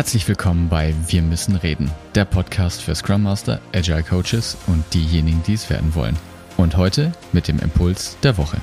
Herzlich willkommen bei Wir müssen reden, der Podcast für Scrum Master, Agile Coaches und diejenigen, die es werden wollen. Und heute mit dem Impuls der Woche.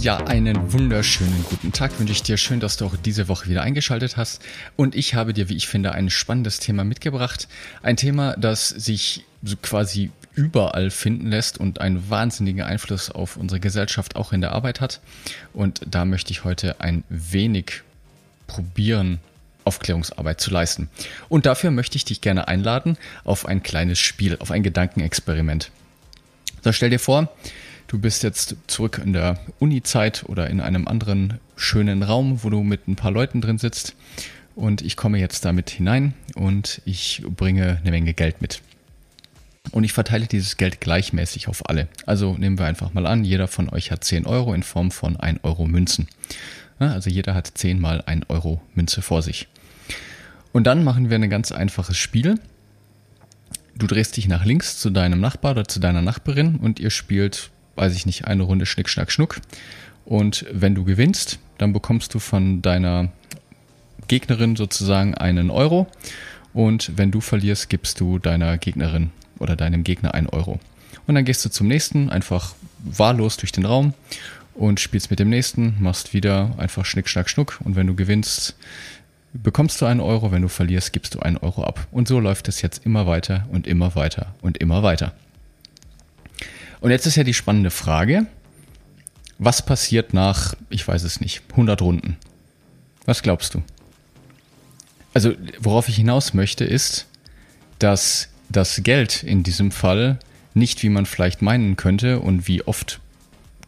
Ja, einen wunderschönen guten Tag wünsche ich dir. Schön, dass du auch diese Woche wieder eingeschaltet hast. Und ich habe dir, wie ich finde, ein spannendes Thema mitgebracht. Ein Thema, das sich quasi überall finden lässt und einen wahnsinnigen Einfluss auf unsere Gesellschaft auch in der Arbeit hat. Und da möchte ich heute ein wenig probieren, Aufklärungsarbeit zu leisten. Und dafür möchte ich dich gerne einladen auf ein kleines Spiel, auf ein Gedankenexperiment. So stell dir vor, Du bist jetzt zurück in der Uni-Zeit oder in einem anderen schönen Raum, wo du mit ein paar Leuten drin sitzt. Und ich komme jetzt damit hinein und ich bringe eine Menge Geld mit. Und ich verteile dieses Geld gleichmäßig auf alle. Also nehmen wir einfach mal an, jeder von euch hat 10 Euro in Form von 1 Euro Münzen. Also jeder hat 10 mal 1 Euro Münze vor sich. Und dann machen wir ein ganz einfaches Spiel. Du drehst dich nach links zu deinem Nachbar oder zu deiner Nachbarin und ihr spielt weiß ich nicht, eine Runde Schnick, Schnack, Schnuck. Und wenn du gewinnst, dann bekommst du von deiner Gegnerin sozusagen einen Euro. Und wenn du verlierst, gibst du deiner Gegnerin oder deinem Gegner einen Euro. Und dann gehst du zum nächsten, einfach wahllos durch den Raum und spielst mit dem nächsten, machst wieder einfach Schnick, Schnack, Schnuck. Und wenn du gewinnst, bekommst du einen Euro. Wenn du verlierst, gibst du einen Euro ab. Und so läuft es jetzt immer weiter und immer weiter und immer weiter. Und jetzt ist ja die spannende Frage, was passiert nach, ich weiß es nicht, 100 Runden? Was glaubst du? Also, worauf ich hinaus möchte, ist, dass das Geld in diesem Fall nicht, wie man vielleicht meinen könnte und wie oft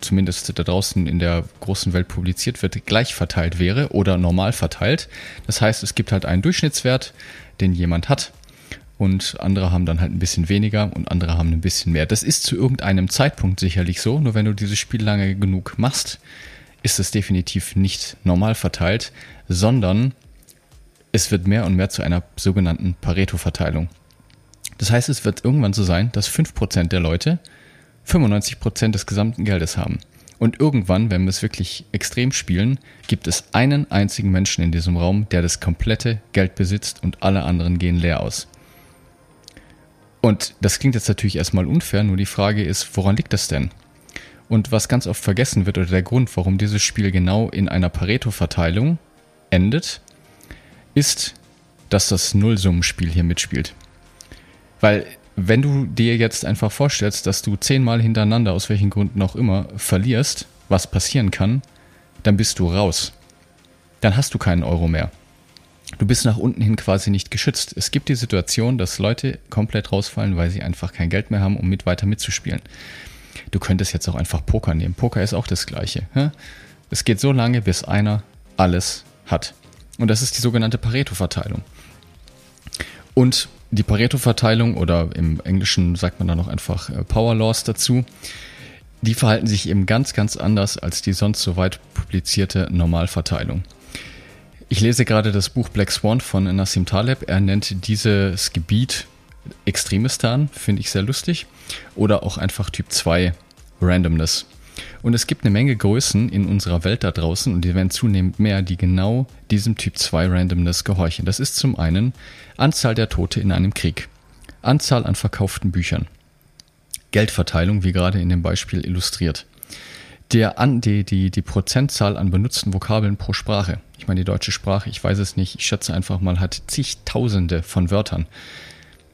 zumindest da draußen in der großen Welt publiziert wird, gleich verteilt wäre oder normal verteilt. Das heißt, es gibt halt einen Durchschnittswert, den jemand hat und andere haben dann halt ein bisschen weniger und andere haben ein bisschen mehr. Das ist zu irgendeinem Zeitpunkt sicherlich so, nur wenn du dieses Spiel lange genug machst, ist es definitiv nicht normal verteilt, sondern es wird mehr und mehr zu einer sogenannten Pareto-Verteilung. Das heißt, es wird irgendwann so sein, dass 5% der Leute 95% des gesamten Geldes haben. Und irgendwann, wenn wir es wirklich extrem spielen, gibt es einen einzigen Menschen in diesem Raum, der das komplette Geld besitzt und alle anderen gehen leer aus. Und das klingt jetzt natürlich erstmal unfair, nur die Frage ist, woran liegt das denn? Und was ganz oft vergessen wird oder der Grund, warum dieses Spiel genau in einer Pareto-Verteilung endet, ist, dass das Nullsummenspiel hier mitspielt. Weil wenn du dir jetzt einfach vorstellst, dass du zehnmal hintereinander, aus welchen Gründen auch immer, verlierst, was passieren kann, dann bist du raus. Dann hast du keinen Euro mehr du bist nach unten hin quasi nicht geschützt. Es gibt die Situation, dass Leute komplett rausfallen, weil sie einfach kein Geld mehr haben, um mit weiter mitzuspielen. Du könntest jetzt auch einfach Poker nehmen. Poker ist auch das Gleiche. Es geht so lange, bis einer alles hat. Und das ist die sogenannte Pareto-Verteilung. Und die Pareto-Verteilung oder im Englischen sagt man da noch einfach äh, Power Laws dazu, die verhalten sich eben ganz, ganz anders als die sonst so weit publizierte Normalverteilung. Ich lese gerade das Buch Black Swan von Nassim Taleb. Er nennt dieses Gebiet Extremistan, finde ich sehr lustig. Oder auch einfach Typ 2 Randomness. Und es gibt eine Menge Größen in unserer Welt da draußen und die werden zunehmend mehr, die genau diesem Typ 2 Randomness gehorchen. Das ist zum einen Anzahl der Tote in einem Krieg, Anzahl an verkauften Büchern, Geldverteilung, wie gerade in dem Beispiel illustriert, der an, die, die, die Prozentzahl an benutzten Vokabeln pro Sprache. Ich meine, die deutsche Sprache, ich weiß es nicht, ich schätze einfach mal, hat zigtausende von Wörtern.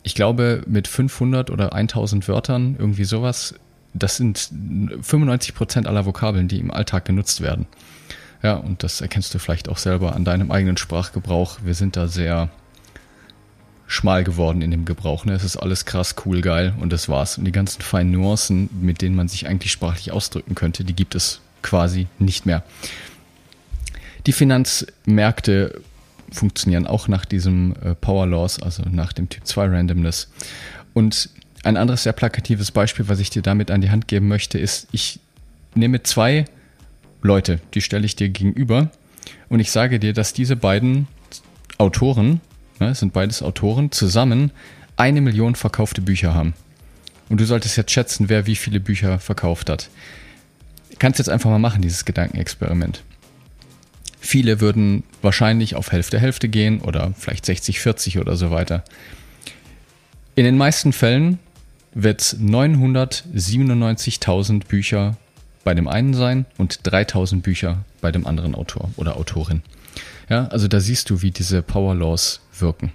Ich glaube, mit 500 oder 1000 Wörtern, irgendwie sowas, das sind 95 Prozent aller Vokabeln, die im Alltag genutzt werden. Ja, und das erkennst du vielleicht auch selber an deinem eigenen Sprachgebrauch. Wir sind da sehr schmal geworden in dem Gebrauch. Ne? Es ist alles krass, cool, geil und das war's. Und die ganzen feinen Nuancen, mit denen man sich eigentlich sprachlich ausdrücken könnte, die gibt es quasi nicht mehr. Die Finanzmärkte funktionieren auch nach diesem äh, Power Laws, also nach dem Typ 2 Randomness. Und ein anderes sehr plakatives Beispiel, was ich dir damit an die Hand geben möchte, ist, ich nehme zwei Leute, die stelle ich dir gegenüber und ich sage dir, dass diese beiden Autoren ne, sind beides Autoren, zusammen eine Million verkaufte Bücher haben. und du solltest jetzt schätzen, wer wie viele Bücher verkauft hat. Kannst jetzt einfach mal machen, dieses Gedankenexperiment. Viele würden wahrscheinlich auf Hälfte Hälfte gehen oder vielleicht 60 40 oder so weiter. In den meisten Fällen wird es 997.000 Bücher bei dem einen sein und 3000 Bücher bei dem anderen Autor oder Autorin. Ja, also da siehst du, wie diese Power Laws wirken.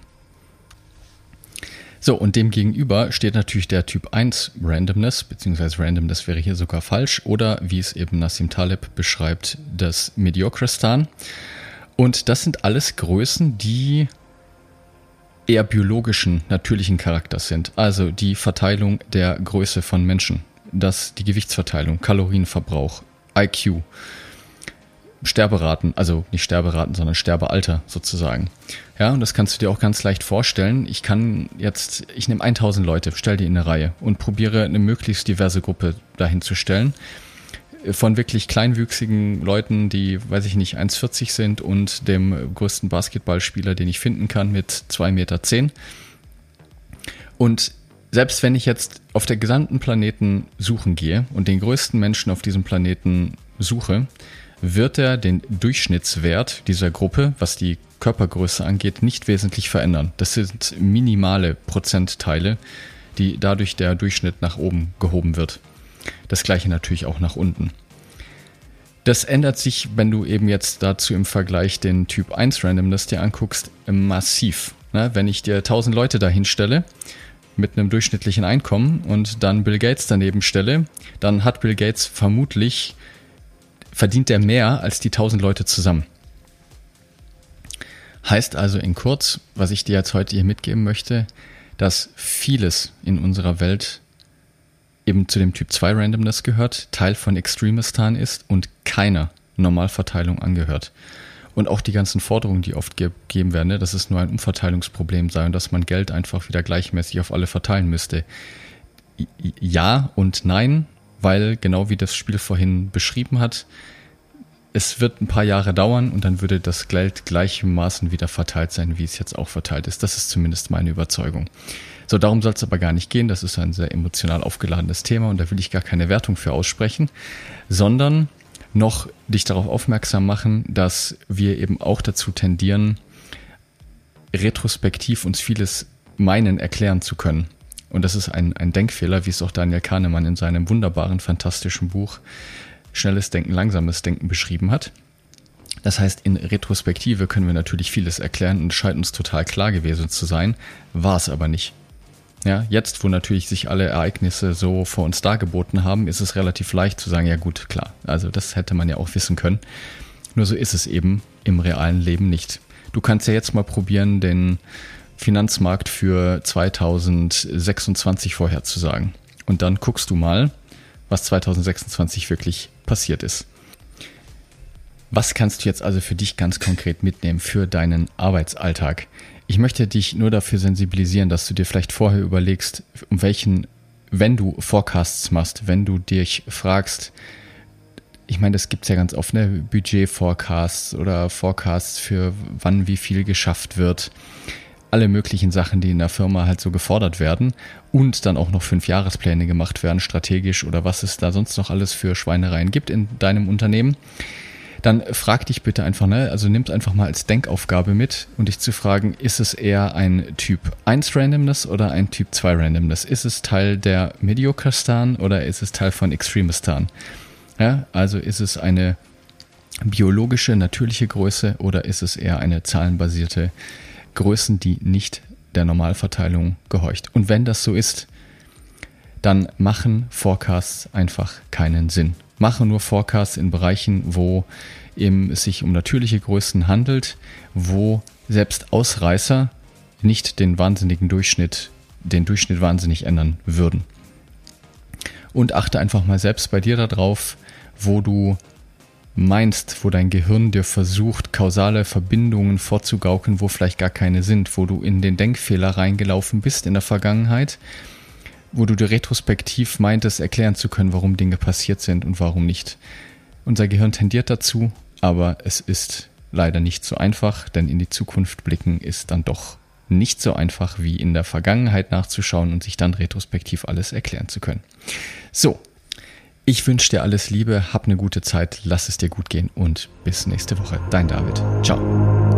So, und dem gegenüber steht natürlich der Typ 1 Randomness, beziehungsweise Randomness wäre hier sogar falsch, oder wie es eben Nassim Taleb beschreibt, das Mediocristan. Und das sind alles Größen, die eher biologischen, natürlichen Charakters sind. Also die Verteilung der Größe von Menschen, das, die Gewichtsverteilung, Kalorienverbrauch, IQ, Sterberaten, also nicht Sterberaten, sondern Sterbealter sozusagen. Ja, und das kannst du dir auch ganz leicht vorstellen. Ich kann jetzt, ich nehme 1000 Leute, stell die in eine Reihe und probiere eine möglichst diverse Gruppe dahin zu stellen. Von wirklich kleinwüchsigen Leuten, die, weiß ich nicht, 1,40 sind und dem größten Basketballspieler, den ich finden kann, mit 2,10 Meter. Und selbst wenn ich jetzt auf der gesamten Planeten suchen gehe und den größten Menschen auf diesem Planeten suche, wird er den Durchschnittswert dieser Gruppe, was die Körpergröße angeht, nicht wesentlich verändern. Das sind minimale Prozentteile, die dadurch der Durchschnitt nach oben gehoben wird. Das gleiche natürlich auch nach unten. Das ändert sich, wenn du eben jetzt dazu im Vergleich den Typ 1 Randomness dir anguckst, massiv. wenn ich dir 1000 Leute dahin stelle, mit einem durchschnittlichen Einkommen und dann Bill Gates daneben stelle, dann hat Bill Gates vermutlich verdient er mehr als die 1000 Leute zusammen. Heißt also in kurz, was ich dir jetzt heute hier mitgeben möchte, dass vieles in unserer Welt eben zu dem Typ 2 Randomness gehört, Teil von Extremistan ist und keiner Normalverteilung angehört. Und auch die ganzen Forderungen, die oft gegeben werden, ne, dass es nur ein Umverteilungsproblem sei und dass man Geld einfach wieder gleichmäßig auf alle verteilen müsste. Ja und nein, weil genau wie das Spiel vorhin beschrieben hat, es wird ein paar Jahre dauern und dann würde das Geld gleichermaßen wieder verteilt sein, wie es jetzt auch verteilt ist. Das ist zumindest meine Überzeugung. So, darum soll es aber gar nicht gehen. Das ist ein sehr emotional aufgeladenes Thema und da will ich gar keine Wertung für aussprechen, sondern noch dich darauf aufmerksam machen, dass wir eben auch dazu tendieren, retrospektiv uns vieles meinen erklären zu können. Und das ist ein, ein Denkfehler, wie es auch Daniel Kahnemann in seinem wunderbaren, fantastischen Buch Schnelles Denken, Langsames Denken beschrieben hat. Das heißt, in Retrospektive können wir natürlich vieles erklären und scheint uns total klar gewesen zu sein, war es aber nicht. Ja, jetzt, wo natürlich sich alle Ereignisse so vor uns dargeboten haben, ist es relativ leicht zu sagen, ja gut, klar. Also das hätte man ja auch wissen können. Nur so ist es eben im realen Leben nicht. Du kannst ja jetzt mal probieren, den Finanzmarkt für 2026 vorherzusagen. Und dann guckst du mal, was 2026 wirklich passiert ist. Was kannst du jetzt also für dich ganz konkret mitnehmen für deinen Arbeitsalltag? Ich möchte dich nur dafür sensibilisieren, dass du dir vielleicht vorher überlegst, um welchen, wenn du Forecasts machst, wenn du dich fragst, ich meine, das gibt es ja ganz oft, ne? Budget-Forecasts oder Forecasts für wann wie viel geschafft wird alle möglichen Sachen, die in der Firma halt so gefordert werden und dann auch noch fünf Jahrespläne gemacht werden, strategisch oder was es da sonst noch alles für Schweinereien gibt in deinem Unternehmen, dann frag dich bitte einfach, ne, also nimm einfach mal als Denkaufgabe mit und dich zu fragen, ist es eher ein Typ 1 Randomness oder ein Typ 2 Randomness? Ist es Teil der Mediocre-Stan oder ist es Teil von Extremistan? Ja, also ist es eine biologische, natürliche Größe oder ist es eher eine zahlenbasierte Größen, die nicht der Normalverteilung gehorcht. Und wenn das so ist, dann machen Forecasts einfach keinen Sinn. Mache nur Forecasts in Bereichen, wo es sich um natürliche Größen handelt, wo selbst Ausreißer nicht den wahnsinnigen Durchschnitt, den Durchschnitt wahnsinnig ändern würden. Und achte einfach mal selbst bei dir darauf, wo du meinst, wo dein Gehirn dir versucht, kausale Verbindungen vorzugaukeln, wo vielleicht gar keine sind, wo du in den Denkfehler reingelaufen bist in der Vergangenheit, wo du dir retrospektiv meintest, erklären zu können, warum Dinge passiert sind und warum nicht. Unser Gehirn tendiert dazu, aber es ist leider nicht so einfach, denn in die Zukunft blicken ist dann doch nicht so einfach wie in der Vergangenheit nachzuschauen und sich dann retrospektiv alles erklären zu können. So, ich wünsche dir alles Liebe, hab eine gute Zeit, lass es dir gut gehen und bis nächste Woche. Dein David. Ciao.